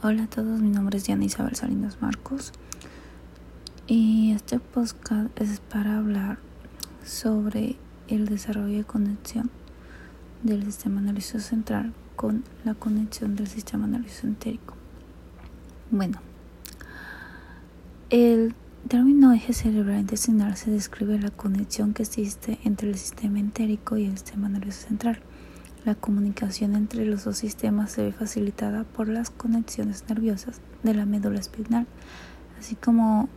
Hola a todos, mi nombre es Diana Isabel Salinas Marcos y este podcast es para hablar sobre el desarrollo de conexión del sistema nervioso central con la conexión del sistema nervioso entérico. Bueno, el término eje cerebral intestinal se describe la conexión que existe entre el sistema entérico y el sistema nervioso central. La comunicación entre los dos sistemas se ve facilitada por las conexiones nerviosas de la médula espinal, así como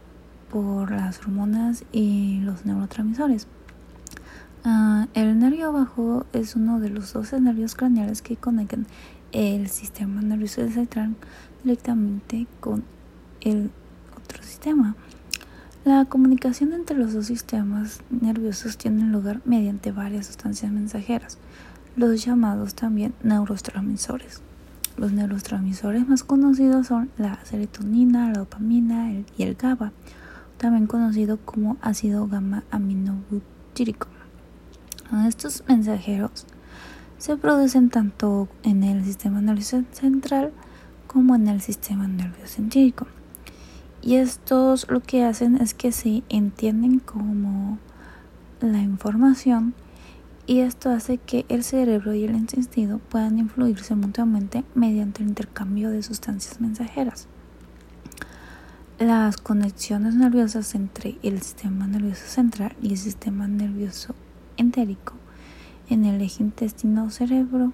por las hormonas y los neurotransmisores. Uh, el nervio bajo es uno de los 12 nervios craneales que conectan el sistema nervioso central directamente con el otro sistema. La comunicación entre los dos sistemas nerviosos tiene lugar mediante varias sustancias mensajeras los llamados también neurotransmisores. Los neurotransmisores más conocidos son la serotonina, la dopamina y el GABA, también conocido como ácido gamma aminobutírico. Estos mensajeros se producen tanto en el sistema nervioso central como en el sistema nervioso científico. Y estos lo que hacen es que se entienden como la información y esto hace que el cerebro y el intestino puedan influirse mutuamente mediante el intercambio de sustancias mensajeras. Las conexiones nerviosas entre el sistema nervioso central y el sistema nervioso entérico en el eje intestino-cerebro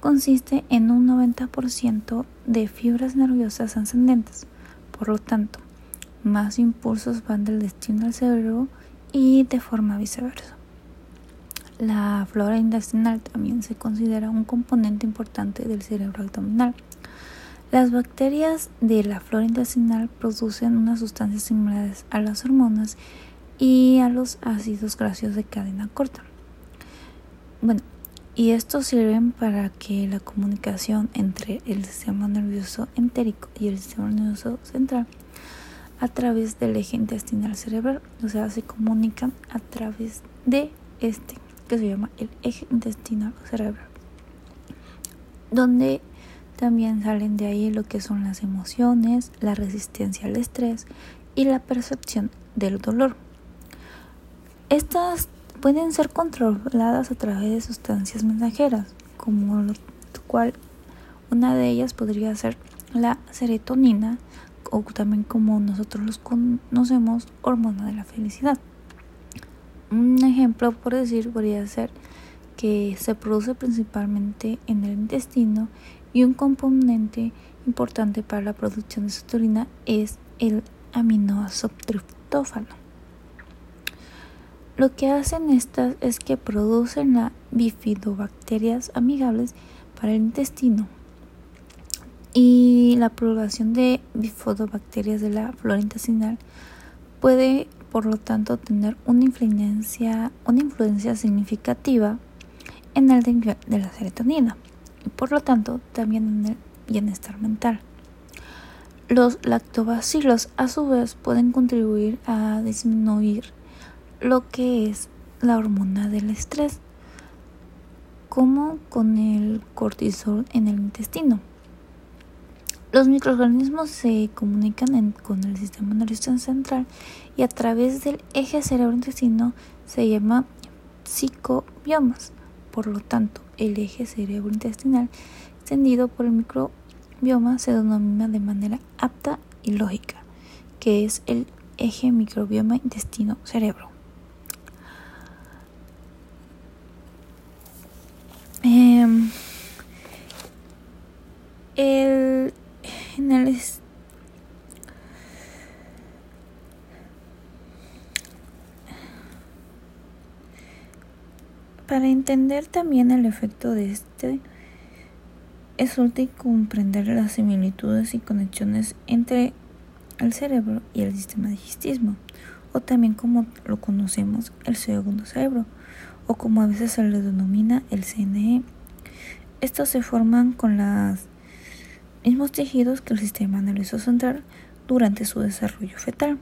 consiste en un 90% de fibras nerviosas ascendentes. Por lo tanto, más impulsos van del destino al cerebro y de forma viceversa. La flora intestinal también se considera un componente importante del cerebro abdominal. Las bacterias de la flora intestinal producen unas sustancias similares a las hormonas y a los ácidos grasos de cadena corta. Bueno, y estos sirven para que la comunicación entre el sistema nervioso entérico y el sistema nervioso central a través del eje intestinal cerebral, o sea, se comunican a través de este que se llama el eje intestinal cerebral, donde también salen de ahí lo que son las emociones, la resistencia al estrés y la percepción del dolor. Estas pueden ser controladas a través de sustancias mensajeras, como lo cual una de ellas podría ser la serotonina, o también como nosotros los conocemos, hormona de la felicidad. Un ejemplo, por decir, podría ser que se produce principalmente en el intestino y un componente importante para la producción de serotonina es el aminoácido triptófano. Lo que hacen estas es que producen las bifidobacterias amigables para el intestino y la propagación de bifidobacterias de la flora intestinal puede por lo tanto tener una influencia, una influencia significativa en el de la serotonina y por lo tanto también en el bienestar mental. Los lactobacilos a su vez pueden contribuir a disminuir lo que es la hormona del estrés, como con el cortisol en el intestino. Los microorganismos se comunican con el sistema nervioso central y a través del eje cerebro-intestino se llama psicobiomas. Por lo tanto, el eje cerebro-intestinal extendido por el microbioma se denomina de manera apta y lógica, que es el eje microbioma intestino-cerebro. Em, el para entender también el efecto de este, es útil comprender las similitudes y conexiones entre el cerebro y el sistema digestivo, o también como lo conocemos, el segundo cerebro, o como a veces se le denomina el CNE. Estos se forman con las mismos tejidos que el sistema nervioso central durante su desarrollo fetal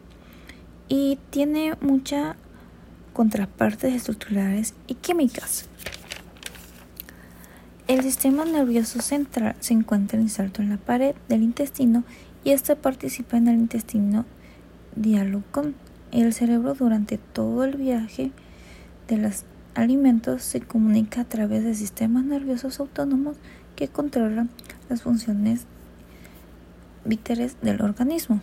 y tiene muchas contrapartes estructurales y químicas. El sistema nervioso central se encuentra inserto en la pared del intestino y este participa en el intestino diálogo con el cerebro durante todo el viaje de los alimentos se comunica a través de sistemas nerviosos autónomos que controlan las funciones vitales del organismo.